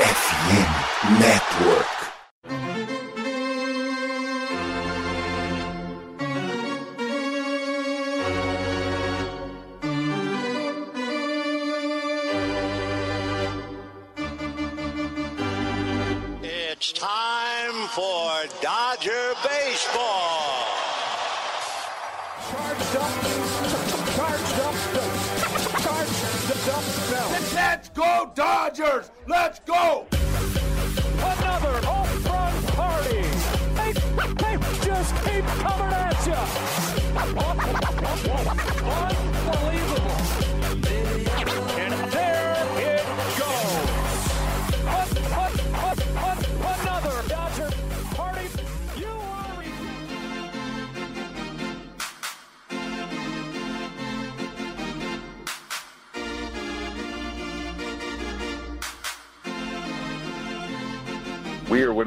FM Network. It's time for Dodger Baseball. Charged up, charged up, charged up, Let's go Dodgers! Let's go! Another home run party. They, they just keep coming at you. Unbelievable.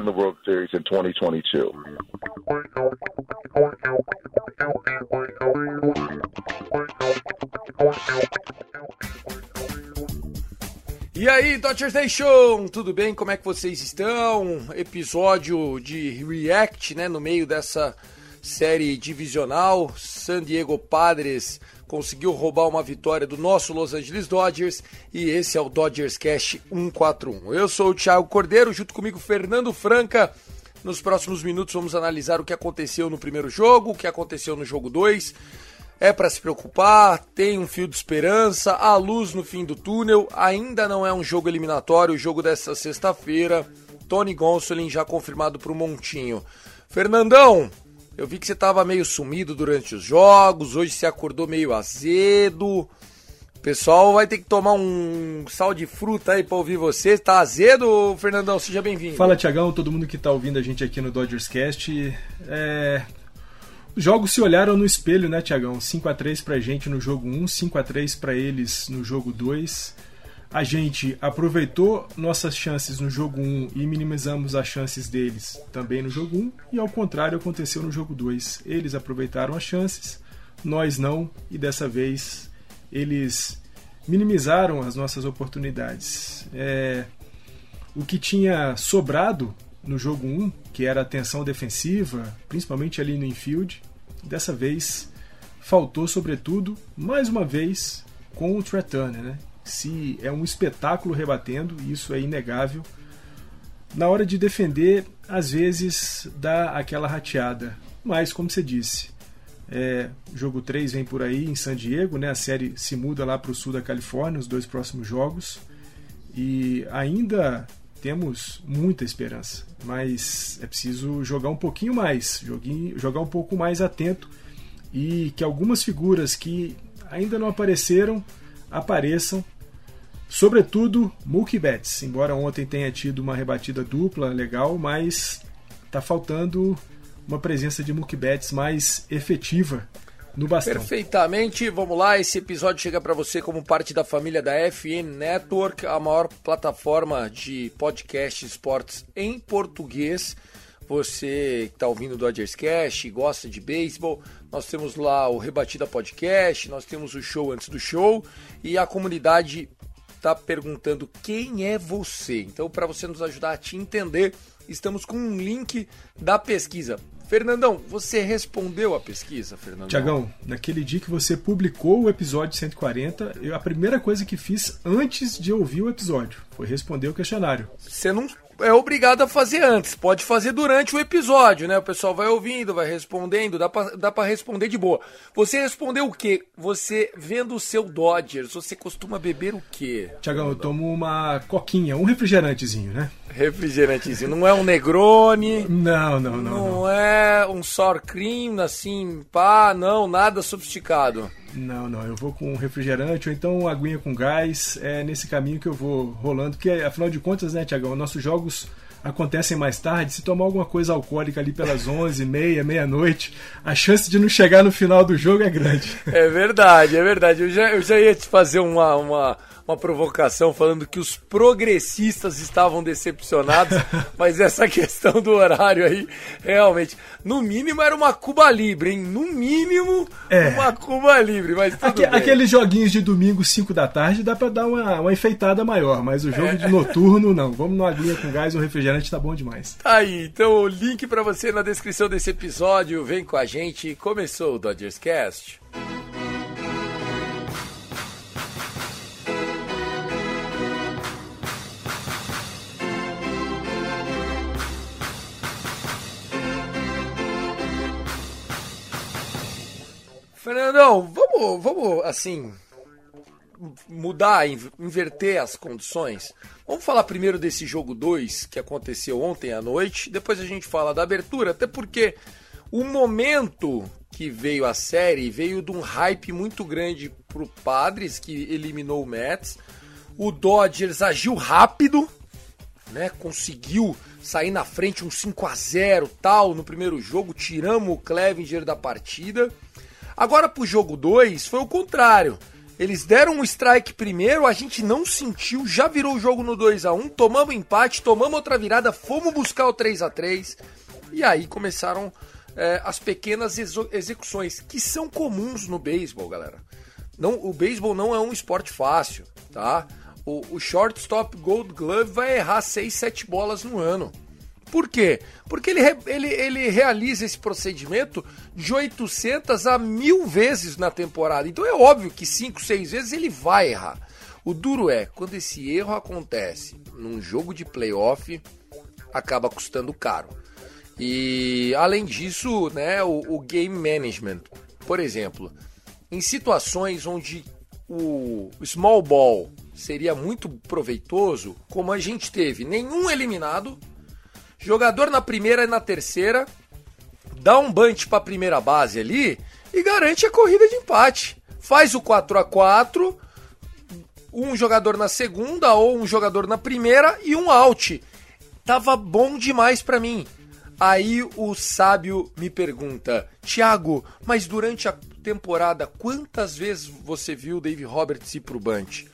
The World Series in 2022. E aí, Dodgers Nation, tudo bem? Como é que vocês estão? Episódio de React, né, no meio dessa série divisional. San Diego Padres conseguiu roubar uma vitória do nosso Los Angeles Dodgers e esse é o Dodgers Cash 141. Eu sou o Thiago Cordeiro, junto comigo Fernando Franca. Nos próximos minutos vamos analisar o que aconteceu no primeiro jogo, o que aconteceu no jogo 2 é para se preocupar, tem um fio de esperança, há luz no fim do túnel, ainda não é um jogo eliminatório, o jogo dessa sexta-feira. Tony Gonsolin já confirmado para o Montinho. Fernandão, eu vi que você estava meio sumido durante os jogos, hoje você acordou meio azedo. O pessoal vai ter que tomar um sal de fruta aí para ouvir você. Tá azedo, Fernandão? Seja bem-vindo. Fala, Tiagão, todo mundo que tá ouvindo a gente aqui no Dodgers Cast. É... Os jogos se olharam no espelho, né, Tiagão? 5 a 3 pra gente no jogo 1, 5 a 3 pra eles no jogo 2. A gente aproveitou nossas chances no jogo 1 e minimizamos as chances deles também no jogo 1, e ao contrário aconteceu no jogo 2. Eles aproveitaram as chances, nós não, e dessa vez eles minimizaram as nossas oportunidades. É, o que tinha sobrado no jogo 1, que era a tensão defensiva, principalmente ali no infield, dessa vez faltou sobretudo, mais uma vez, com o Trey Turner, né? Se é um espetáculo rebatendo, isso é inegável. Na hora de defender, às vezes dá aquela rateada, mas como você disse, é, jogo 3 vem por aí em San Diego, né? A série se muda lá para o sul da Califórnia, os dois próximos jogos. E ainda temos muita esperança, mas é preciso jogar um pouquinho mais, joguinho, jogar um pouco mais atento e que algumas figuras que ainda não apareceram apareçam. Sobretudo Mookie Betts, embora ontem tenha tido uma rebatida dupla legal, mas está faltando uma presença de Mookie Betts mais efetiva no bastão. Perfeitamente, vamos lá. Esse episódio chega para você como parte da família da FN Network, a maior plataforma de podcast esportes em português. Você que está ouvindo o Dodgers Cash, gosta de beisebol, nós temos lá o Rebatida Podcast, nós temos o show antes do show e a comunidade está perguntando quem é você. Então, para você nos ajudar a te entender, estamos com um link da pesquisa. Fernandão, você respondeu a pesquisa, Fernandão? Tiagão, naquele dia que você publicou o episódio 140, eu, a primeira coisa que fiz antes de ouvir o episódio foi responder o questionário. Você não é obrigado a fazer antes, pode fazer durante o episódio, né? O pessoal vai ouvindo, vai respondendo, dá pra, dá pra responder de boa. Você respondeu o quê? Você vendo o seu Dodgers, você costuma beber o quê? Tiagão, eu tomo uma coquinha, um refrigerantezinho, né? Refrigerantezinho, não é um Negroni, Não, não, não. não, Não, é um sour cream, assim, pá, não, nada sofisticado. Não, não. Eu vou com um refrigerante ou então aguinha com gás. É nesse caminho que eu vou rolando, porque afinal de contas, né, Tiagão, nossos jogos acontecem mais tarde, se tomar alguma coisa alcoólica ali pelas 11, meia, meia-noite, a chance de não chegar no final do jogo é grande. É verdade, é verdade. Eu já, eu já ia te fazer uma, uma, uma provocação falando que os progressistas estavam decepcionados, mas essa questão do horário aí, realmente, no mínimo era uma Cuba Libre, hein? No mínimo, É. uma Cuba Libre, mas tudo bem. aqueles joguinhos de domingo, 5 da tarde, dá pra dar uma, uma enfeitada maior, mas o jogo É. de noturno não. Vamos numa aguinha com gás, um refrigerante tá bom demais. Tá aí, então o link pra você na descrição desse episódio. Vem com a gente. Começou o Dodgers Cast. Fernandão, vamos, vamos assim, mudar, in- inverter as condições. Vamos falar primeiro desse jogo 2 que aconteceu ontem à noite, depois a gente fala da abertura, até porque o momento que veio a série veio de um hype muito grande pro Padres, que eliminou o Mets. O Dodgers agiu rápido, né? Conseguiu sair na frente um 5 a 0 tal no primeiro jogo, tiramos o Clevinger da partida. Agora pro jogo 2 foi o contrário. Eles deram um strike primeiro, a gente não sentiu, já virou o jogo no 2 a 1 tomamos empate, tomamos outra virada, fomos buscar o 3 a 3 e aí começaram é, as pequenas execuções, que são comuns no beisebol, galera. Não, o beisebol não é um esporte fácil, tá? O, o shortstop Gold Glove vai errar 6, 7 bolas no ano. Por quê? Porque ele, ele, ele realiza esse procedimento de 800 a 1000 vezes na temporada. Então é óbvio que 5, 6 vezes ele vai errar. O duro é, quando esse erro acontece num jogo de playoff, acaba custando caro. E além disso, né, o, o game management, por exemplo, em situações onde o small ball seria muito proveitoso, como a gente teve nenhum eliminado, jogador na primeira e na terceira, dá um bunch para a primeira base ali e garante a corrida de empate. Faz o 4 a 4 um jogador na segunda ou um jogador na primeira e um out. Tava bom demais pra mim. Aí o sábio me pergunta: Thiago, mas durante a temporada, quantas vezes você viu Dave Roberts ir pro bunch?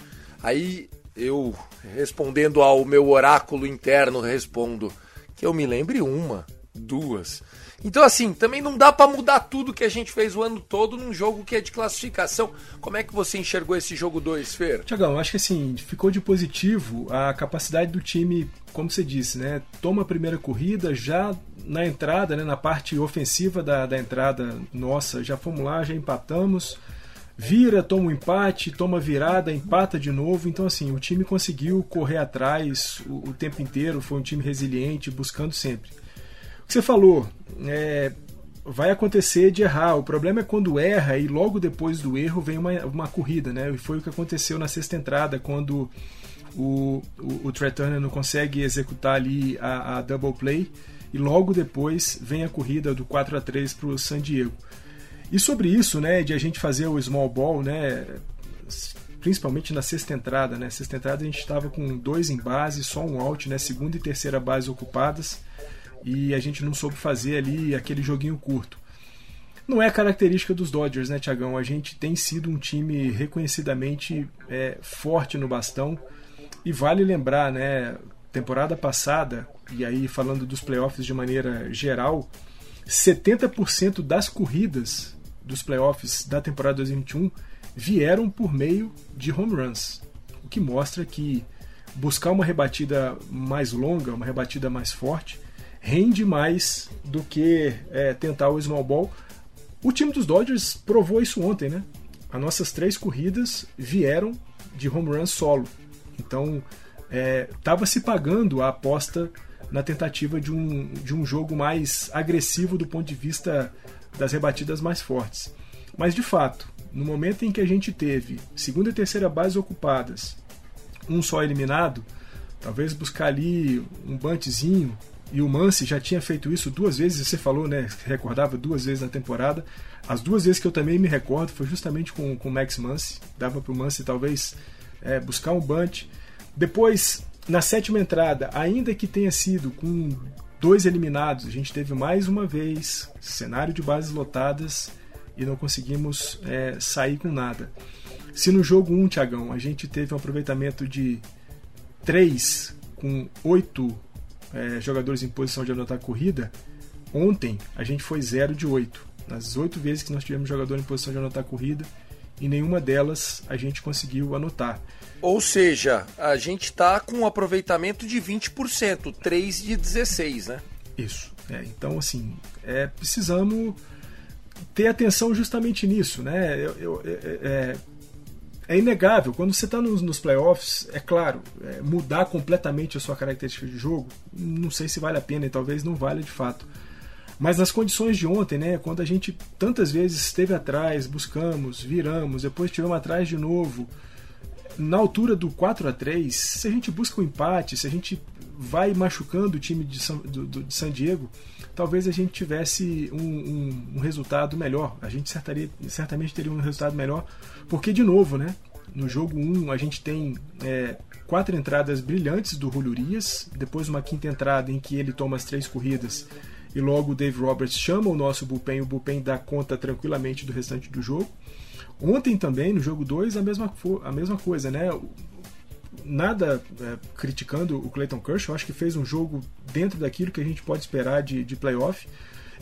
Aí eu, respondendo ao meu oráculo interno, respondo que eu me lembre uma, duas. Então, assim, também não dá pra mudar tudo que a gente fez o ano todo num jogo que é de classificação. Como é que você enxergou esse jogo 2, Fer? Tiagão, acho que assim, ficou de positivo a capacidade do time, como você disse, né? Toma a primeira corrida, já na entrada, né, na parte ofensiva da, da entrada nossa, já fomos lá, já empatamos. Vira, toma um empate, toma virada, empata de novo. Então, assim, o time conseguiu correr atrás o, o tempo inteiro, foi um time resiliente, buscando sempre. O que você falou, é, vai acontecer de errar. O problema é quando erra e logo depois do erro vem uma, uma corrida, né? E foi o que aconteceu na sexta entrada, quando o, o, o não consegue executar ali a, a double play e logo depois vem a corrida do 4 a 3 para o San Diego. E sobre isso, né, de a gente fazer o small ball, né, principalmente na sexta entrada, né, sexta entrada a gente estava com dois em base, só um out, né, segunda e terceira base ocupadas e a gente não soube fazer ali aquele joguinho curto. Não é característica dos Dodgers, né, Tiagão? A gente tem sido um time reconhecidamente é, forte no bastão e vale lembrar, né, temporada passada, e aí falando dos playoffs de maneira geral, 70% das corridas dos playoffs da temporada 2021 vieram por meio de home runs, o que mostra que buscar uma rebatida mais longa, uma rebatida mais forte, rende mais do que é, tentar o small ball. O time dos Dodgers provou isso ontem, né? As nossas três corridas vieram de home run solo. Então, estava se pagando a aposta na tentativa de um, de um jogo mais agressivo do ponto de vista das rebatidas mais fortes. Mas, de fato, no momento em que a gente teve segunda e terceira base ocupadas, um só eliminado, talvez buscar ali um buntzinho, e o Mance já tinha feito isso duas vezes, você falou, né? Recordava duas vezes na temporada. As duas vezes que eu também me recordo foi justamente com, com o Max Mance. Dava para o Mance talvez é, buscar um bunt. Depois na sétima entrada, ainda que tenha sido com dois eliminados, a gente teve mais uma vez cenário de bases lotadas e não conseguimos é, sair com nada. Se no jogo 1, Tiagão, a gente teve um aproveitamento de 3 com 8 é, jogadores em posição de anotar corrida, ontem a gente foi 0 de 8. Nas 8 vezes que nós tivemos jogador em posição de anotar corrida, em nenhuma delas a gente conseguiu anotar. Ou seja, a gente está com um aproveitamento de 20%, 3 de 16, né? Isso. É, então, assim, é, precisamos ter atenção justamente nisso, né? Eu, eu, é, é, é inegável, quando você está nos, nos, playoffs, é claro, é, mudar completamente a sua característica de jogo, não sei se vale a pena e talvez não valha de fato. Mas nas condições de ontem, né, quando a gente tantas vezes esteve atrás, buscamos, viramos, depois tivemos atrás de novo, na altura do 4 a 3 se a gente busca um empate, se a gente vai machucando o time de San, do, do, de San Diego, talvez a gente tivesse um, um, um resultado melhor. A gente certaria, certamente teria um resultado melhor, porque, de novo, né, no jogo 1 a gente tem é, quatro entradas brilhantes do Julio depois uma quinta entrada em que ele toma as três corridas e logo o Dave Roberts chama o nosso bullpen, o bullpen dá conta tranquilamente do restante do jogo. Ontem também, no jogo 2, a mesma, a mesma coisa, né? Nada é, criticando o Clayton Kershaw, acho que fez um jogo dentro daquilo que a gente pode esperar de, de playoff.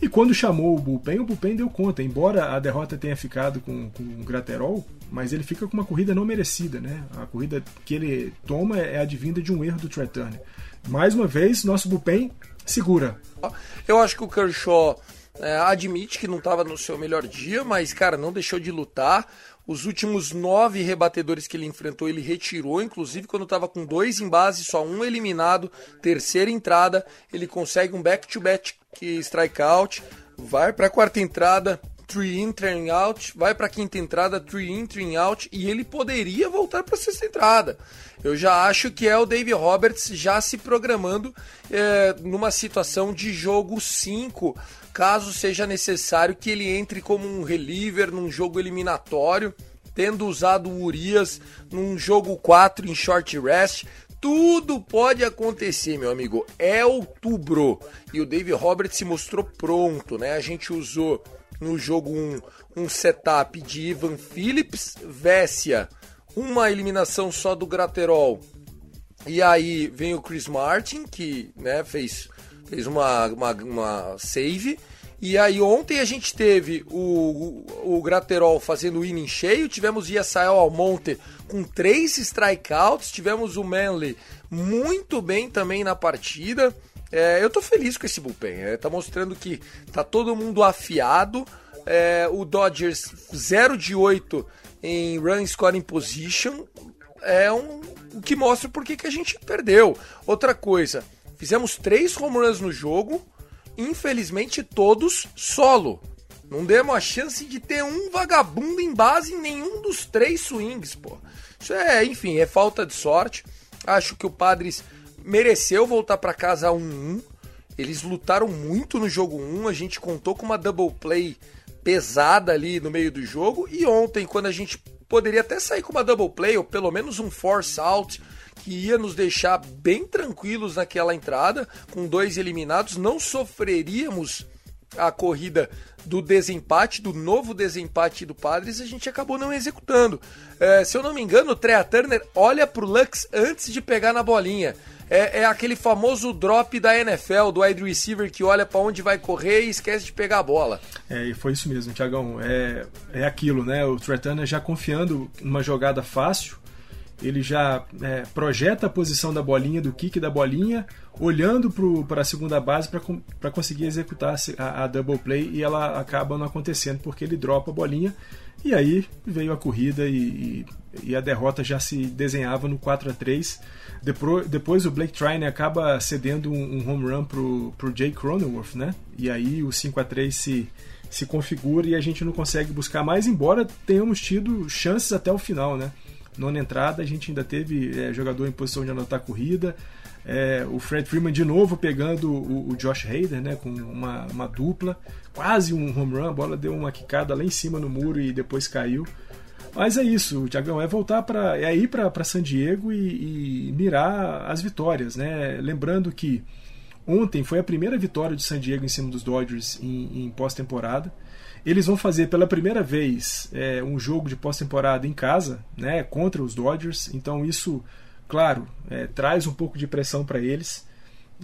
E quando chamou o Bullpen, o Bullpen deu conta. Embora a derrota tenha ficado com, com o Graterol, mas ele fica com uma corrida não merecida, né? A corrida que ele toma é advinda de um erro do Trey Turner. Mais uma vez, nosso Bullpen segura. Eu acho que o Kershaw é, admite que não estava no seu melhor dia, mas, cara, não deixou de lutar. Os últimos nove rebatedores que ele enfrentou, ele retirou, inclusive quando estava com dois em base, só um eliminado, terceira entrada, ele consegue um back-to-back strikeout, vai para a quarta entrada, three in, three out, vai para quinta entrada, three in, three out, e ele poderia voltar para sexta entrada. Eu já acho que é o Dave Roberts já se programando é, numa situação de jogo 5, caso seja necessário que ele entre como um reliever num jogo eliminatório, tendo usado o Urias num jogo 4 em short rest. Tudo pode acontecer, meu amigo. É outubro e o Dave Roberts se mostrou pronto, né? A gente usou no jogo 1 um, setup de Ivan Phillips, Vessia, uma eliminação só do Graterol. E aí vem o Chris Martin, que né, fez, fez uma, uma, uma save. E aí ontem a gente teve o, o, o Graterol fazendo inning cheio, tivemos Yasael Almonte com três strikeouts, tivemos o Manley muito bem também na partida. É, eu tô feliz com esse bullpen, é, tá mostrando que tá todo mundo afiado. É, o Dodgers 0 de 8 em run scoring position é um, o que mostra por que a gente perdeu. Outra coisa, fizemos três home runs no jogo, infelizmente todos solo. Não demos a chance de ter um vagabundo em base em nenhum dos três swings, pô. Isso é, enfim, é falta de sorte. Acho que o Padres mereceu voltar para casa 1-1. Eles lutaram muito no jogo 1. A gente contou com uma double play pesada ali no meio do jogo. E ontem, quando a gente poderia até sair com uma double play, ou pelo menos um force out, que ia nos deixar bem tranquilos naquela entrada, com dois eliminados, não sofreríamos a corrida do desempate, do novo desempate do Padres, a gente acabou não executando. É, se eu não me engano, o Trea Turner olha pro Lux antes de pegar na bolinha é, é aquele famoso drop da NFL, do wide receiver que olha para onde vai correr e esquece de pegar a bola. É, e foi isso mesmo, Tiagão. É, é aquilo, né? O Tretana já confiando numa jogada fácil, ele já é, projeta a posição da bolinha, do kick da bolinha, olhando para a segunda base para conseguir executar a, a, double play e ela acaba não acontecendo porque ele dropa a bolinha e aí veio a corrida e, e, e a derrota já se desenhava no 4 a 3 depois, depois o Blake Trine acaba cedendo um, um, home run pro, pro Jay Cronenworth, né? E aí o 5 a 3 se, se configura e a gente não consegue buscar mais, embora tenhamos tido chances até o final, né? Nona entrada, a gente ainda teve é, jogador em posição de anotar corrida. É, o Fred Freeman de novo pegando o, o Josh Hader, né? Com uma, uma dupla. Quase um home run, a bola deu uma quicada lá em cima no muro e depois caiu. Mas é isso, Tiagão, é voltar para é ir para San Diego e, e, mirar as vitórias, né? Lembrando que ontem foi a primeira vitória de San Diego em cima dos Dodgers em, em pós-temporada. Eles vão fazer pela primeira vez é, um jogo de pós-temporada em casa, né, contra os Dodgers. Então isso, claro, é, traz um pouco de pressão para eles.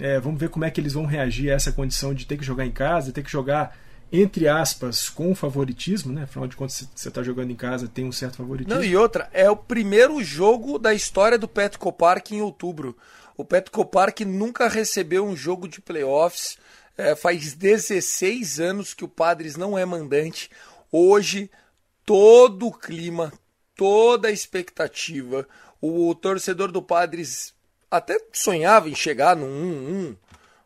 É, vamos ver como é que eles vão reagir a essa condição de ter que jogar em casa, ter que jogar entre aspas, com favoritismo, né? Afinal de contas, você está jogando em casa, tem um certo favoritismo. Não, e outra, é o primeiro jogo da história do Petco Park em outubro. O Petco Park nunca recebeu um jogo de playoffs. É, faz 16 anos que o Padres não é mandante. Hoje, todo o clima, toda a expectativa, o torcedor do Padres até sonhava em chegar no 1-1,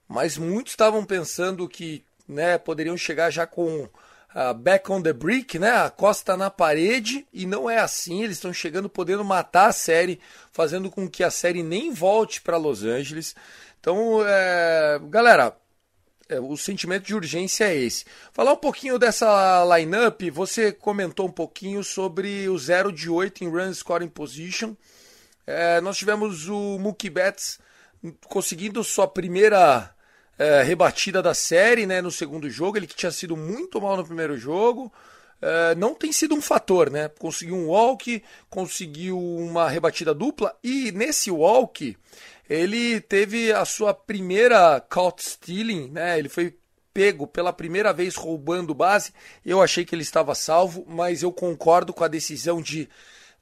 mas muitos estavam pensando que né, poderiam chegar já com uh, back on the brick, né, a costa na parede, e não é assim, eles estão chegando podendo matar a série, fazendo com que a série nem volte para Los Angeles. Então, é, galera, é, o sentimento de urgência é esse. Falar um pouquinho dessa lineup, você comentou um pouquinho sobre o 0 de 8 em run scoring position. É, nós tivemos o Mookie Betts conseguindo sua primeira é, rebatida da série né, no segundo jogo. Ele que tinha sido muito mal no primeiro jogo. É, não tem sido um fator, né? Conseguiu um walk, conseguiu uma rebatida dupla e nesse walk ele teve a sua primeira caught stealing, né? Ele foi pego pela primeira vez roubando base. Eu achei que ele estava salvo, mas eu concordo com a decisão de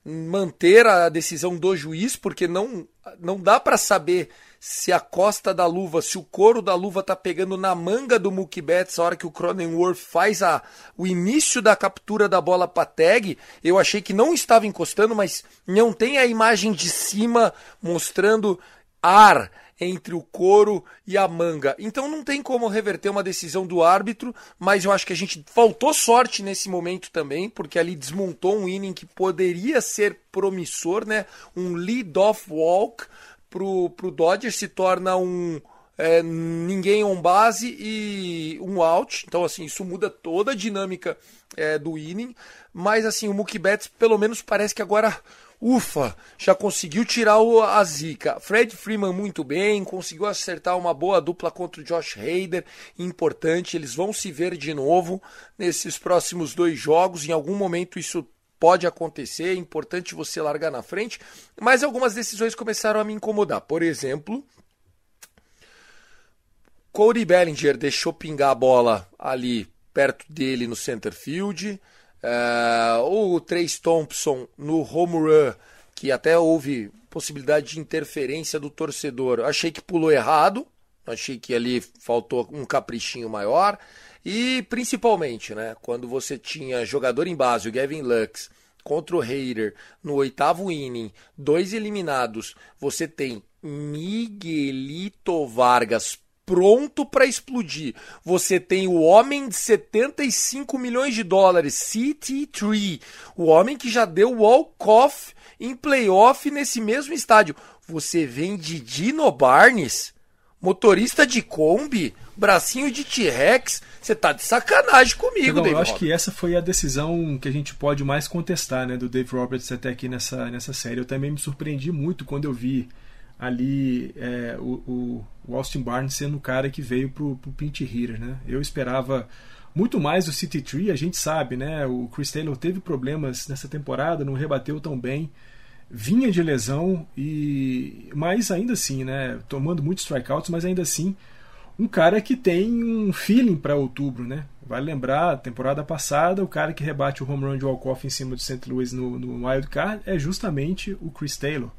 manter a decisão do juiz, porque não, não dá para saber se a costa da luva, se o couro da luva tá pegando na manga do Mookie Betts a hora que o Cronenworth faz a, o início da captura da bola para tag, eu achei que não estava encostando, mas não tem a imagem de cima mostrando ar entre o couro e a manga. Então não tem como reverter uma decisão do árbitro, mas eu acho que a gente faltou sorte nesse momento também, porque ali desmontou um inning que poderia ser promissor, né? Um lead-off walk pro, pro Dodgers se torna um é, ninguém on base e um out. Então, assim, isso muda toda a dinâmica é, do inning. Mas, assim, o Mookie Betts, pelo menos, parece que agora, ufa, já conseguiu tirar o, a zica. Fred Freeman muito bem, conseguiu acertar uma boa dupla contra o Josh Hader. Importante, eles vão se ver de novo nesses próximos dois jogos. Em algum momento isso pode acontecer, é importante você largar na frente, mas algumas decisões começaram a me incomodar. Por exemplo, Cody Bellinger deixou pingar a bola ali perto dele no center field. Uh, o Trace Thompson no home run, que até houve possibilidade de interferência do torcedor. Achei que pulou errado, achei que ali faltou um caprichinho maior. E principalmente, né, quando você tinha jogador em base, o Gavin Lux, contra o Raider no oitavo inning, dois eliminados, você tem Miguelito Vargas pronto para explodir. Você tem o homem de 75 milhões de dólares, CT3, o homem que já deu walk-off em playoff nesse mesmo estádio. Você vem de Dino Barnes, motorista de Kombi, bracinho de T-Rex. Você tá de sacanagem comigo, Dave Eu acho que essa foi a decisão que a gente pode mais contestar, né, do Dave Roberts até aqui nessa, nessa série. Eu também me surpreendi muito quando eu vi ali é, o, o, Austin Barnes sendo o cara que veio pro, pro pinch hitter, né? Eu esperava muito mais do City Tree, a gente sabe, né? O Chris Taylor teve problemas nessa temporada, não rebateu tão bem vinha de lesão e mas ainda assim, né, tomando muitos strikeouts, mas ainda assim um cara que tem um feeling para outubro, né? Vale lembrar, temporada passada, o cara que rebate o home run de walk-off em cima do St. Louis no, no Wild Card é justamente o Chris Taylor.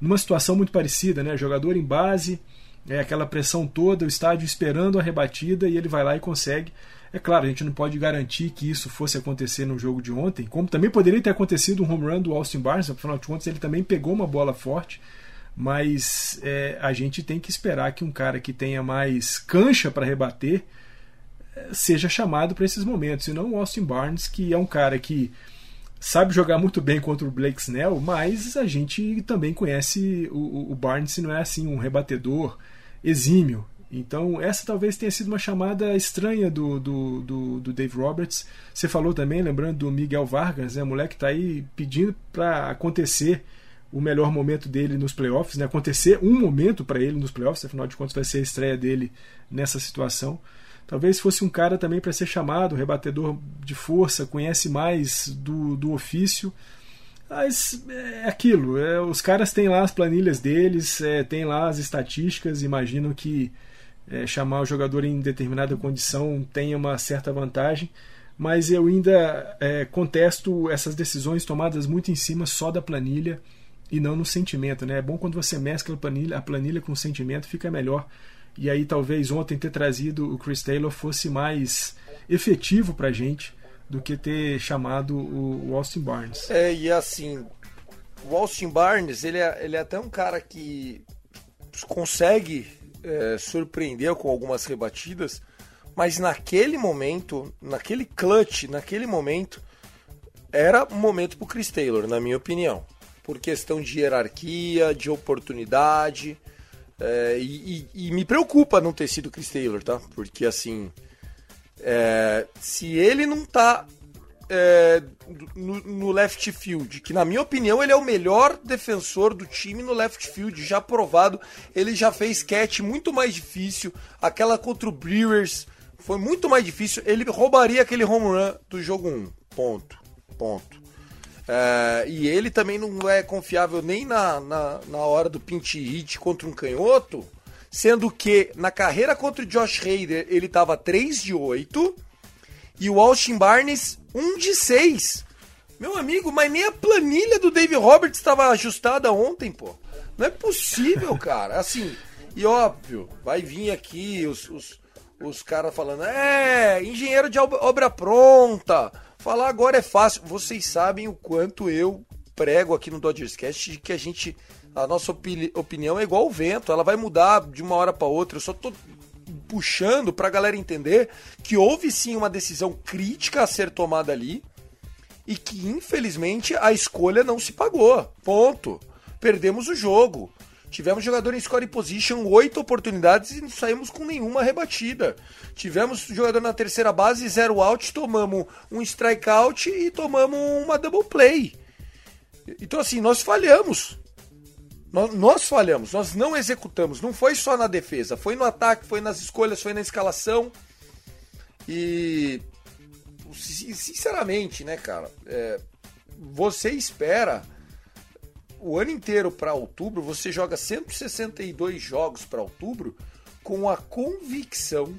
Numa situação muito parecida, né? Jogador em base, é aquela pressão toda, o estádio esperando a rebatida e ele vai lá e consegue. É claro, a gente não pode garantir que isso fosse acontecer no jogo de ontem, como também poderia ter acontecido um home run do Austin Barnes, afinal de contas ele também pegou uma bola forte mas é, a gente tem que esperar que um cara que tenha mais cancha para rebater é, seja chamado para esses momentos, e não o Austin Barnes, que é um cara que sabe jogar muito bem contra o Blake Snell, mas a gente também conhece o, o Barnes, não é assim um rebatedor exímio. Então, essa talvez tenha sido uma chamada estranha do, do, do, do Dave Roberts. Você falou também, lembrando do Miguel Vargas, né? O moleque está aí pedindo para acontecer o melhor momento dele nos playoffs, né? acontecer um momento para ele nos playoffs, afinal de contas vai ser a estreia dele nessa situação. Talvez fosse um cara também para ser chamado, rebatedor de força, conhece mais do, do ofício. Mas é aquilo, é, os caras têm lá as planilhas deles, é, têm lá as estatísticas, imaginam que é, chamar o jogador em determinada condição tenha uma certa vantagem, mas eu ainda é, contesto essas decisões tomadas muito em cima só da planilha e não no sentimento. Né? É bom quando você mescla a planilha, a planilha com o sentimento, fica melhor. E aí talvez ontem ter trazido o Chris Taylor fosse mais efetivo para gente do que ter chamado o Austin Barnes. É, e assim, o Austin Barnes, ele é, ele é até um cara que consegue é, surpreendeu com algumas rebatidas, mas naquele momento, naquele clutch, naquele momento, era momento para o Chris Taylor, na minha opinião, por questão de hierarquia, de oportunidade, é, e, e, e, me preocupa não ter sido Chris Taylor, tá? Porque assim, é, se ele não tá é, no, no, left field, que na minha opinião ele é o melhor defensor do time no left field, já provado. Ele já fez catch muito mais difícil. Aquela contra o Brewers foi muito mais difícil. Ele roubaria aquele home run do jogo 1. Ponto. Ponto. É, e ele também não é confiável nem na, na, na hora do pinch hit contra um canhoto. Sendo que na carreira contra o Josh Hader ele estava 3 de 8 e o Austin Barnes, um de seis. Meu amigo, mas nem a planilha do Dave Roberts estava ajustada ontem, pô. Não é possível, cara. Assim, e óbvio, vai vir aqui os, os, os caras falando, é, engenheiro de obra pronta. Falar agora é fácil. Vocês sabem o quanto eu prego aqui no Dodgers Cast de que a gente a nossa opini opinião é igual o vento, ela vai mudar de uma hora para outra. Eu só tô puxando para a galera entender que houve sim uma decisão crítica a ser tomada ali e que infelizmente a escolha não se pagou. Ponto. Perdemos o jogo. Tivemos jogador em scoring position, oito oportunidades e não saímos com nenhuma rebatida. Tivemos jogador na terceira base, zero out, tomamos um strikeout e tomamos uma double play. Então, assim, nós falhamos. Nós, nós, falhamos, nós não executamos. Não foi só na defesa, foi no ataque, foi nas escolhas, foi na escalação. E. Sinceramente, né, cara? É, você espera o ano inteiro para outubro, você joga 162 jogos para outubro com a convicção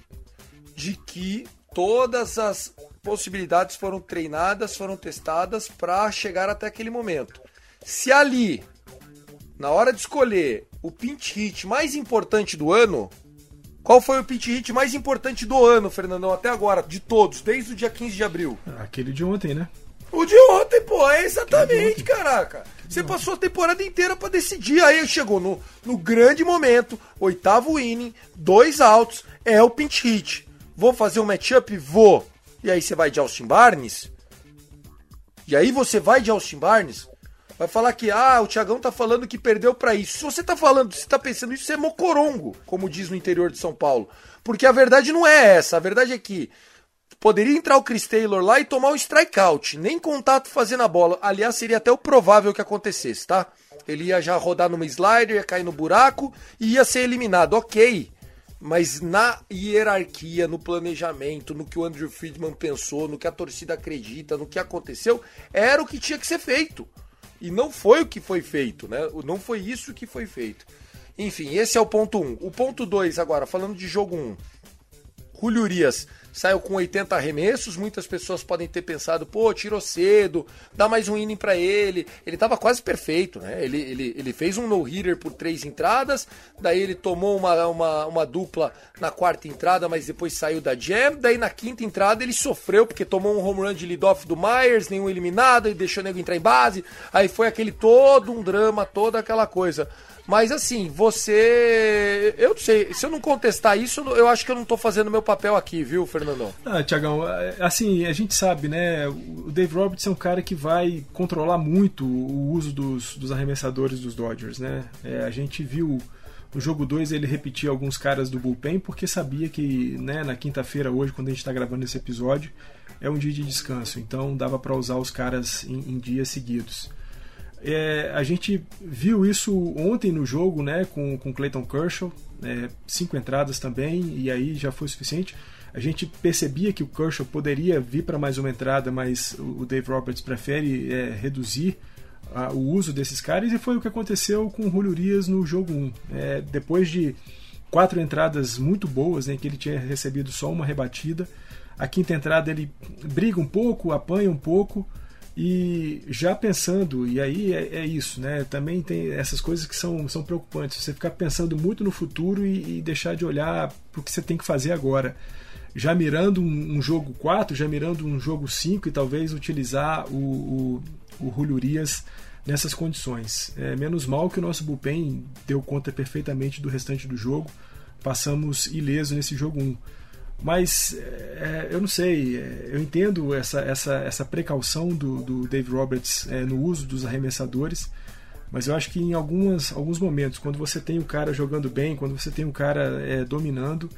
de que todas as possibilidades foram treinadas, foram testadas para chegar até aquele momento. Se ali na hora de escolher o pinch hit mais importante do ano, qual foi o pinch hit mais importante do ano, Fernandão, até agora, de todos, desde o dia 15 de abril? Aquele de ontem, né? O de ontem, pô, é exatamente, caraca. Você passou a temporada inteira para decidir, aí chegou no, no grande momento, oitavo inning, dois outs, é o pinch hit. Vou fazer um matchup? Vou. E aí você vai de Austin Barnes? E aí você vai de Austin Barnes? Vai falar que, ah, o Thiagão tá falando que perdeu para isso. Se você tá falando, se tá pensando isso, você é mocorongo, como diz no interior de São Paulo. Porque a verdade não é essa. A verdade é que poderia entrar o Chris Taylor lá e tomar um strikeout. Nem contato fazendo a bola. Aliás, seria até o provável que acontecesse, tá? Ele ia já rodar numa slider, ia cair no buraco e ia ser eliminado. Ok. Mas na hierarquia, no planejamento, no que o Andrew Friedman pensou, no que a torcida acredita, no que aconteceu, era o que tinha que ser feito. E não foi o que foi feito, né? Não foi isso que foi feito. Enfim, esse é o ponto 1. Um. O ponto 2 agora, falando de jogo 1. Um. Julio Urias saiu com 80 arremessos. Muitas pessoas podem ter pensado, pô, tirou cedo, dá mais um inning para ele. Ele estava quase perfeito, né? Ele, ele, ele fez um no-hitter por três entradas, daí ele tomou uma, uma, uma dupla na quarta entrada, mas depois saiu da jam. Daí na quinta entrada ele sofreu porque tomou um home run de lead-off do Myers, nenhum eliminado, e deixou o nego entrar em base. Aí foi aquele todo um drama, toda aquela coisa. Mas assim, você. Eu não sei, se eu não contestar isso, eu acho que eu não estou fazendo meu papel aqui, viu, Fernandão? Ah, Tiagão, é, assim, a gente sabe, né? O Dave Roberts é um cara que vai controlar muito o uso dos, dos arremessadores dos Dodgers, né? É, a gente viu No jogo 2 ele repetia alguns caras do bullpen porque sabia que né, na quinta-feira, hoje, quando a gente está gravando esse episódio, é um dia de descanso, então dava para usar os caras em, em dias seguidos. É, a gente viu isso ontem no jogo né, com, com Clayton Kershaw, é, cinco entradas também, e aí já foi suficiente. A gente percebia que o Kershaw poderia vir para mais uma entrada, mas o Dave Roberts prefere é, reduzir o uso desses caras, e foi o que aconteceu com o Julio no jogo 1. É, depois de quatro entradas muito boas, né, que ele tinha recebido só uma rebatida, a quinta entrada ele briga um pouco, apanha um pouco, e já pensando, e aí é, é, isso, né? Também tem essas coisas que são, são preocupantes. Você ficar pensando muito no futuro e, e deixar de olhar para o que você tem que fazer agora. Já mirando um, um, jogo 4, já mirando um jogo 5 e talvez utilizar o, o, o nessas condições. É, menos mal que o nosso bullpen deu conta perfeitamente do restante do jogo. Passamos ileso nesse jogo 1. Mas é, eu não sei, é, eu entendo essa, essa, essa precaução do, do Dave Roberts é, no uso dos arremessadores, mas eu acho que em algumas, alguns momentos, quando você tem o cara jogando bem, quando você tem o cara é, dominando,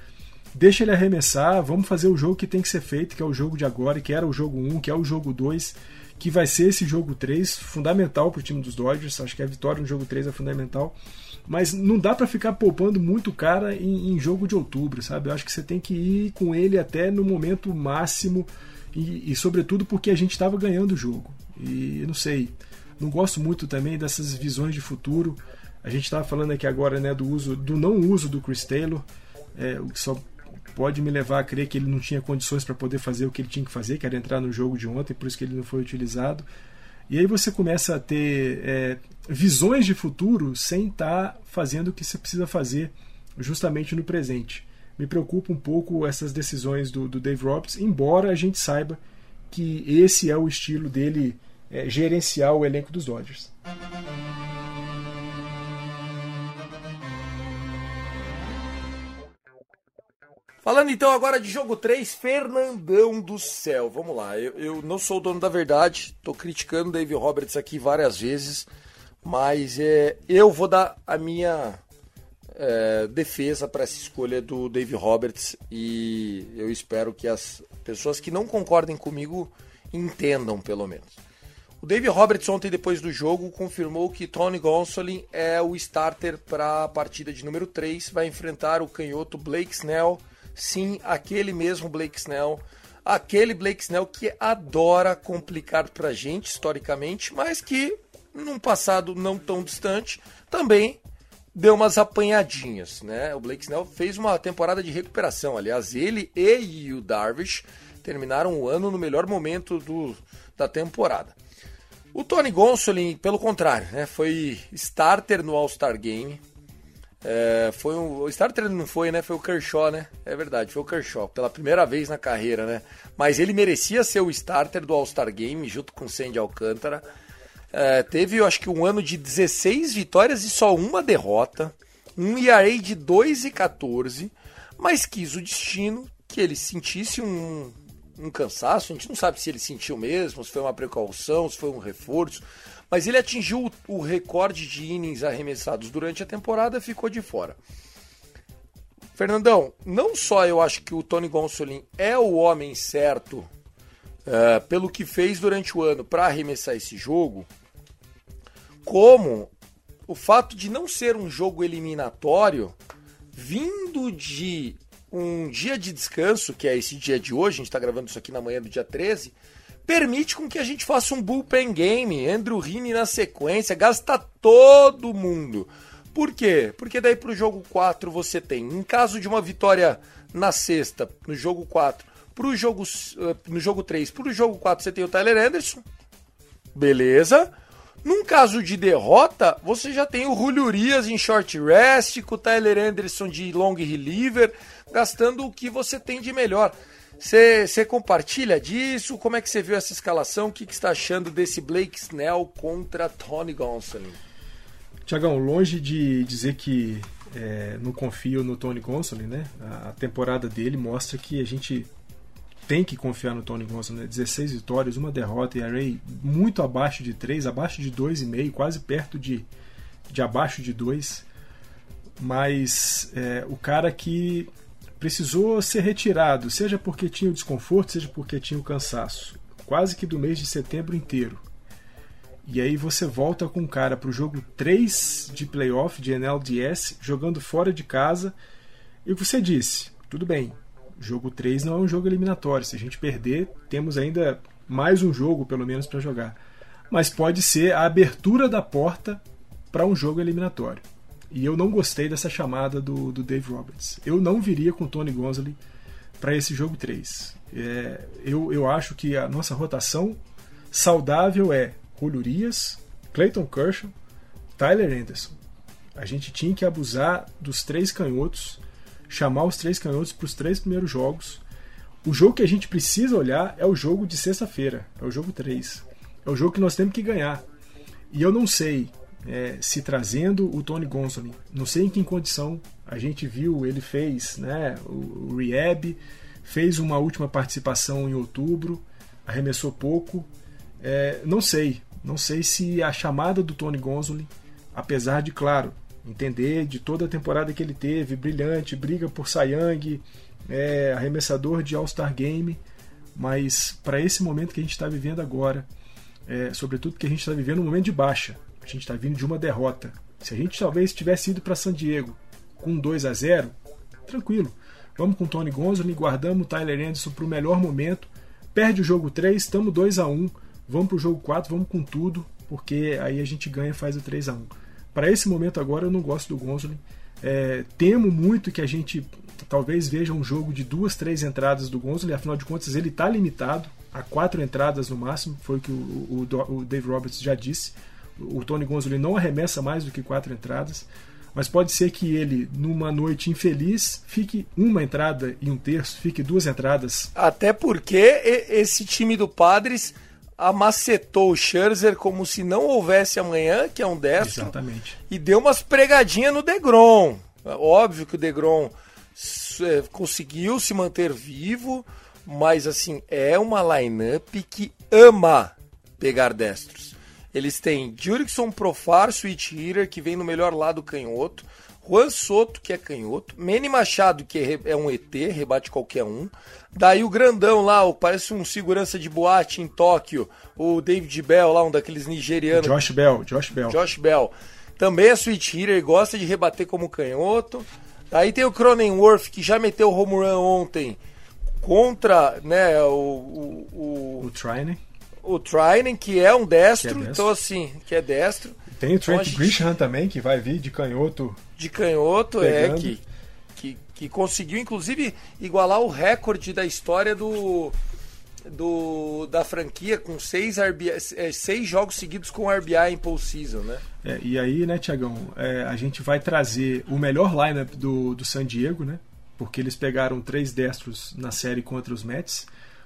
deixa ele arremessar, vamos fazer o jogo que tem que ser feito, que é o jogo de agora, que era o jogo 1, que é o jogo 2, que vai ser esse jogo 3, fundamental para o time dos Dodgers, acho que a vitória no jogo 3 é fundamental mas não dá para ficar poupando muito cara em, em, jogo de outubro, sabe? Eu acho que você tem que ir com ele até no momento máximo e, e sobretudo porque a gente estava ganhando o jogo. E não sei, não gosto muito também dessas visões de futuro. A gente estava falando aqui agora, né, do uso, do não uso do Chris Taylor, é, o que só pode me levar a crer que ele não tinha condições para poder fazer o que ele tinha que fazer, que era entrar no jogo de ontem, por isso que ele não foi utilizado. E aí você começa a ter é, visões de futuro sem estar tá fazendo o que você precisa fazer justamente no presente. Me preocupa um pouco essas decisões do, do Dave Roberts, embora a gente saiba que esse é o estilo dele é, gerenciar o elenco dos Dodgers. Falando então agora de jogo 3, Fernandão do céu. Vamos lá, eu, eu não sou o dono da verdade, estou criticando o Dave Roberts aqui várias vezes, mas é, eu vou dar a minha é, defesa para essa escolha do Dave Roberts e eu espero que as pessoas que não concordem comigo entendam, pelo menos. O Dave Roberts ontem depois do jogo confirmou que Tony Gonsolin é o starter para a partida de número 3, vai enfrentar o canhoto Blake Snell Sim, aquele mesmo Blake Snell. Aquele Blake Snell que adora complicar pra gente historicamente, mas que num passado não tão distante também deu umas apanhadinhas, né? O Blake Snell fez uma temporada de recuperação, aliás, ele e o Darvish terminaram o ano no melhor momento do, da temporada. O Tony Gonsolin, pelo contrário, né, foi starter no All-Star Game, é, foi um, o starter não foi, né? Foi o Kershaw, né? É verdade, foi o Kershaw, pela primeira vez na carreira, né? Mas ele merecia ser o starter do All-Star Game, junto com Sandy Alcântara. É, teve, eu acho que um ano de 16 vitórias e só uma derrota. Um ERA de 2,14, mas quis o destino que ele sentisse um, um cansaço. A gente não sabe se ele sentiu mesmo, se foi uma precaução, se foi um reforço mas ele atingiu o recorde de innings arremessados durante a temporada, ficou de fora. Fernandão, não só eu acho que o Tony Gonsolin é o homem certo uh, pelo que fez durante o ano para arremessar esse jogo, como o fato de não ser um jogo eliminatório, vindo de um dia de descanso, que é esse dia de hoje, a gente está gravando isso aqui na manhã do dia 13, permite com que a gente faça um bullpen game, Andrew Heaney na sequência, gasta todo mundo. Por quê? Porque daí pro jogo 4 você tem, em caso de uma vitória na sexta, no jogo 4, pro jogo, uh, no jogo 3, pro jogo 4 você tem o Tyler Anderson, beleza. Num caso de derrota, você já tem o Julio Urias em short rest, com o Tyler Anderson de long reliever, gastando o que você tem de melhor. Você compartilha disso? Como é que você viu essa escalação? O que, que está achando desse Blake Snell contra Tony Gonsolin? Tiagão, longe de dizer que é, não confio no Tony Gonsolin, né? A, temporada dele mostra que a gente tem que confiar no Tony Gonsolin. Né? 16 vitórias, uma derrota e array muito abaixo de 3, abaixo de 2,5, quase perto de, de abaixo de 2 mas é, o cara que precisou ser retirado, seja porque tinha o desconforto, seja porque tinha o cansaço, quase que do mês de setembro inteiro. E aí você volta com o cara para o jogo 3 de playoff de NLDS, jogando fora de casa, e você disse, tudo bem, jogo 3 não é um jogo eliminatório, se a gente perder, temos ainda mais um jogo pelo menos para jogar. Mas pode ser a abertura da porta para um jogo eliminatório. E eu não gostei dessa chamada do, do Dave Roberts. Eu não viria com Tony Gonzalez para esse jogo 3. É, eu, eu acho que a nossa rotação saudável é Julio Clayton Kershaw, Tyler Anderson. A gente tinha que abusar dos três canhotos, chamar os três canhotos para os três primeiros jogos. O jogo que a gente precisa olhar é o jogo de sexta-feira, é o jogo 3. É o jogo que nós temos que ganhar. E eu não sei é, se trazendo o Tony Gonsolin, não sei em que condição. A gente viu, ele fez né, o, o Rehab, fez uma última participação em outubro, arremessou pouco. É, não sei, não sei se a chamada do Tony Gonsolin, apesar de, claro, entender de toda a temporada que ele teve, brilhante, briga por Sayang, é, arremessador de All-Star Game, mas para esse momento que a gente está vivendo agora, é, sobretudo que a gente está vivendo um momento de baixa, a gente está vindo de uma derrota. Se a gente talvez tivesse ido para San Diego com 2 a 0 tranquilo. Vamos com Tony Gonzalez, guardamos o Tyler Anderson para o melhor momento. Perde o jogo 3, estamos 2 a 1 Vamos para o jogo 4, vamos com tudo, porque aí a gente ganha e faz o 3 a 1 Para esse momento agora eu não gosto do Gonzalez. É, temo muito que a gente talvez veja um jogo de duas, três entradas do Gonzalez, afinal de contas ele está limitado a quatro entradas no máximo, foi o que o, o, o Dave Roberts já disse. O Tony Gonzalez não arremessa mais do que quatro entradas, mas pode ser que ele, numa noite infeliz, fique uma entrada e um terço, fique duas entradas. Até porque esse time do Padres amacetou o Scherzer como se não houvesse amanhã, que é um destro. Exatamente. E deu umas pregadinhas no Degrom. Óbvio que o Degrom é, conseguiu se manter vivo, mas assim, é uma lineup que ama pegar destros. Eles têm Jurickson Profar, Switch Hitter, que vem no melhor lado canhoto. Juan Soto, que é canhoto. Manny Machado, que é um ET, rebate qualquer um. Daí o grandão lá, parece um segurança de boate em Tóquio. O David Bell lá, um daqueles nigerianos. Josh Bell, Josh Bell. Josh Bell. Também é switch hitter, gosta de rebater como canhoto. Daí tem o Cronenworth, que já meteu o home run ontem contra né, o... O, o, o Trine o Trinan, que é um destro, é destro, então assim, que é destro. Tem o Trent então, gente... Grisham também, que vai vir de canhoto. De canhoto, é, pegando. é, que, que, que conseguiu inclusive igualar o recorde da história do, do da franquia com seis, RBI, é, seis jogos seguidos com RBI em postseason, né? É, e aí, né, Tiagão, é, a gente vai trazer o melhor lineup do, do San Diego, né? Porque eles pegaram três destros na série contra os Mets.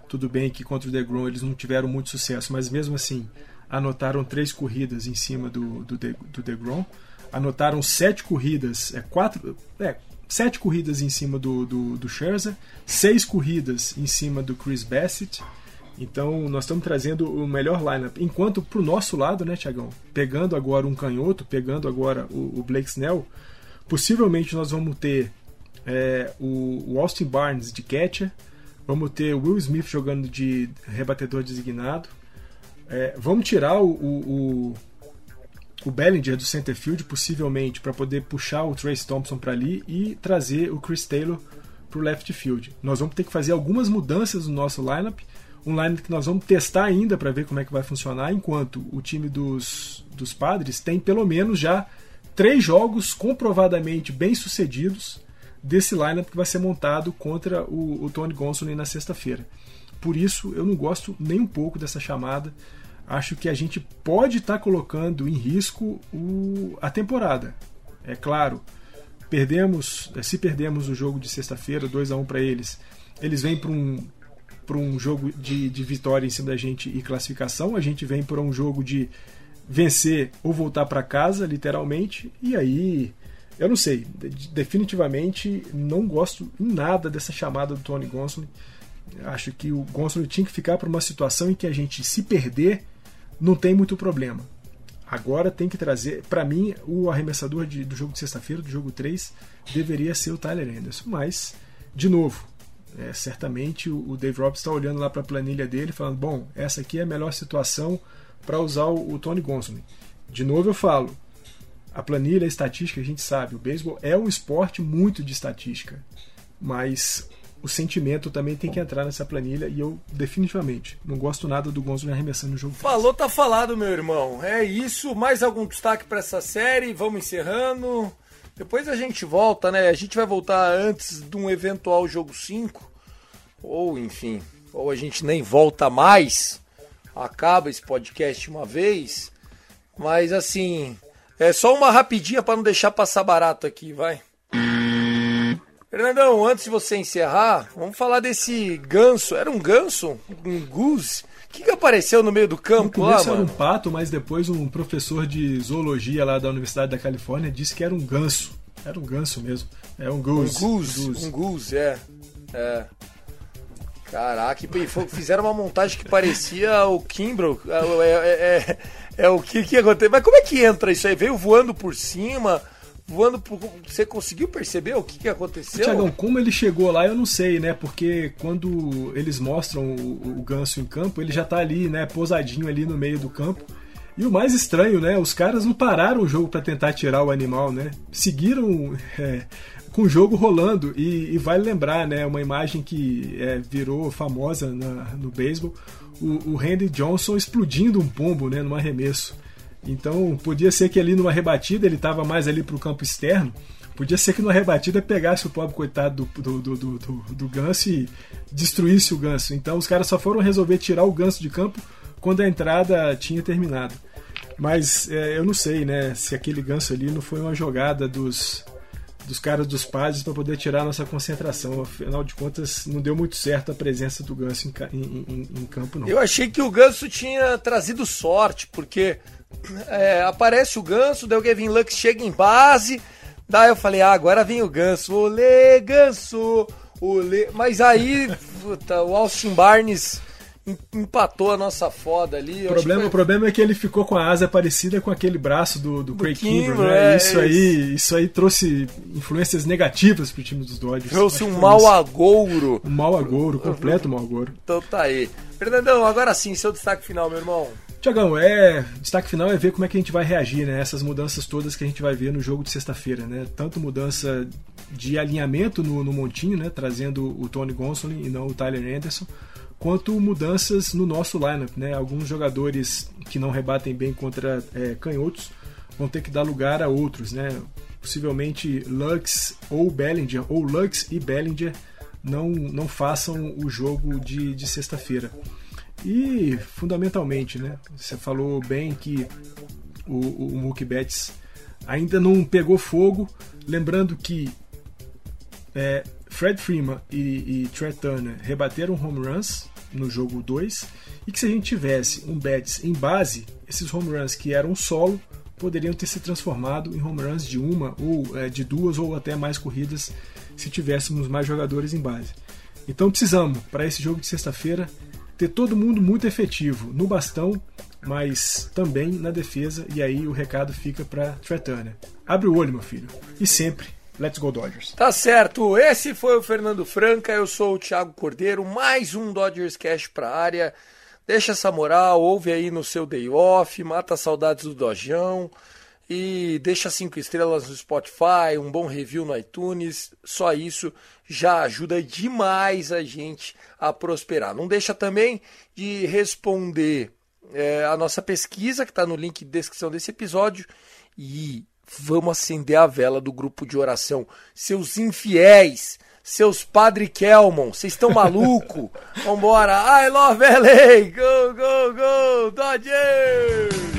Tudo bem que contra o DeGrom eles não tiveram muito sucesso, mas mesmo assim anotaram três corridas em cima do, do, De, do DeGrom. Anotaram sete corridas, é, quatro, é, sete corridas em cima do, do, do Scherzer, seis corridas em cima do Chris Bassett. Então nós estamos trazendo o melhor lineup. Enquanto para o nosso lado, né, Tiagão? Pegando agora um canhoto, pegando agora o, o Blake Snell, possivelmente nós vamos ter é, o, o Austin Barnes de catcher, Vamos ter Will Smith jogando de rebatedor designado. É, vamos tirar o, o, o, Bellinger do center field, possivelmente, para poder puxar o Trace Thompson para ali e trazer o Chris Taylor para o left field. Nós vamos ter que fazer algumas mudanças no nosso lineup. Um lineup que nós vamos testar ainda para ver como é que vai funcionar, enquanto o time dos, dos padres tem pelo menos já três jogos comprovadamente bem sucedidos desse lineup que vai ser montado contra o, o Tony Gonsolin na sexta-feira. Por isso, eu não gosto nem um pouco dessa chamada. Acho que a gente pode estar tá colocando em risco o, a temporada. É claro, perdemos, se perdemos o jogo de sexta-feira, 2 a 1 para eles, eles vêm para um para um jogo de, de vitória em cima da gente e classificação, a gente vem para um jogo de vencer ou voltar para casa, literalmente, e aí eu não sei, definitivamente não gosto nada dessa chamada do Tony Gonsolin. Acho que o Gonsolin tinha que ficar para uma situação em que a gente se perder não tem muito problema. Agora tem que trazer. Para mim, o arremessador de, do jogo de sexta-feira, do jogo 3, deveria ser o Tyler Anderson. Mas, de novo, é, certamente o, o Dave Roberts está olhando lá para a planilha dele, falando: bom, essa aqui é a melhor situação para usar o, o Tony Gonsolin. De novo eu falo, a planilha, a estatística, a gente sabe, o beisebol é um esporte muito de estatística, mas o sentimento também tem que entrar nessa planilha e eu definitivamente não gosto nada do Gonzo arremessando no jogo. Falou, tá falado, meu irmão. É isso. Mais algum destaque para essa série? Vamos encerrando. Depois a gente volta, né? A gente vai voltar antes de um eventual jogo 5. Ou, enfim, ou a gente nem volta mais. Acaba esse podcast uma vez. Mas assim, é só uma rapidinha para não deixar passar barato aqui, vai. Fernandão, antes de você encerrar, vamos falar desse ganso. Era um ganso? Um goose? O que, que apareceu no meio do campo no lá, era mano? um pato, mas depois um professor de zoologia lá da Universidade da Califórnia disse que era um ganso. Era um ganso mesmo. É um goose. Um goose, um goose, é. É. Caraca, e fizeram uma montagem que parecia o Kimbrough. É, é, é, é, o que, que aconteceu. Mas como é que entra isso aí? Veio voando por cima, voando por... Você conseguiu perceber o que, que aconteceu? Tiagão, como ele chegou lá eu não sei, né? Porque quando eles mostram o, o ganso em campo, ele já tá ali, né? Posadinho ali no meio do campo. E o mais estranho, né? Os caras não pararam o jogo para tentar tirar o animal, né? Seguiram é, com o jogo rolando. E, e vale lembrar, né? Uma imagem que é, virou famosa na, no beisebol: o, o Randy Johnson explodindo um pombo, né? Num arremesso. Então podia ser que ali numa rebatida ele estava mais ali para o campo externo. Podia ser que numa rebatida pegasse o pobre coitado do, do, do, do, do ganso e destruísse o ganso. Então os caras só foram resolver tirar o ganso de campo quando a entrada tinha terminado. Mas é, eu não sei, né, se aquele ganso ali não foi uma jogada dos, dos caras dos padres para poder tirar nossa concentração. Afinal de contas, não deu muito certo a presença do ganso em, em, em, campo, não. Eu achei que o ganso tinha trazido sorte, porque é, aparece o ganso, daí o Gavin Lux chega em base, daí eu falei, ah, agora vem o ganso, olê, ganso, olê. Mas aí, puta, o Austin Barnes empatou a nossa foda ali. O problema, o problema é que ele ficou com a asa parecida com aquele braço do, do, do Craig Kimbrel, né? É, isso, aí, isso aí trouxe influências negativas pro time dos Dodgers. Trouxe um mau agouro. Um mau agouro, completo mau agouro. Então tá aí. Fernandão, agora sim, seu destaque final, meu irmão. Tiagão, é, destaque final é ver como é que a gente vai reagir, né? Essas mudanças todas que a gente vai ver no jogo de sexta-feira, né? Tanto mudança de alinhamento no, no montinho, né? Trazendo o Tony Gonsolin e não o Tyler Anderson, quanto mudanças no nosso lineup, né? Alguns jogadores que não rebatem bem contra é, canhotos vão ter que dar lugar a outros, né? Possivelmente Lux ou Bellinger, ou Lux e Bellinger não, não façam o jogo de, de sexta-feira. E fundamentalmente, né? Você falou bem que o, o Mookie Betts ainda não pegou fogo. Lembrando que é, Fred Freeman e, e Trey Turner rebateram home runs no jogo 2 e que se a gente tivesse um Betts em base, esses home runs que eram solo poderiam ter se transformado em home runs de uma ou é, de duas ou até mais corridas se tivéssemos mais jogadores em base. Então precisamos, para esse jogo de sexta-feira, ter todo mundo muito efetivo no bastão, mas também na defesa, e aí o recado fica para Trey. Abre o olho, meu filho, e sempre Let's go Dodgers. Tá certo. Esse foi o Fernando Franca, eu sou o Thiago Cordeiro, mais um Dodgers Cash pra área. Deixa essa moral, ouve aí no seu day off, mata saudades do Dojão e deixa cinco estrelas no Spotify, um bom review no iTunes. Só isso já ajuda demais a gente a prosperar. Não deixa também de responder é, a nossa pesquisa que está no link de descrição desse episódio e vamos acender a vela do grupo de oração. Seus infiéis, seus Padre Kelmon, vocês estão maluco? Vambora! I love LA! Go, go, go! Dodgers!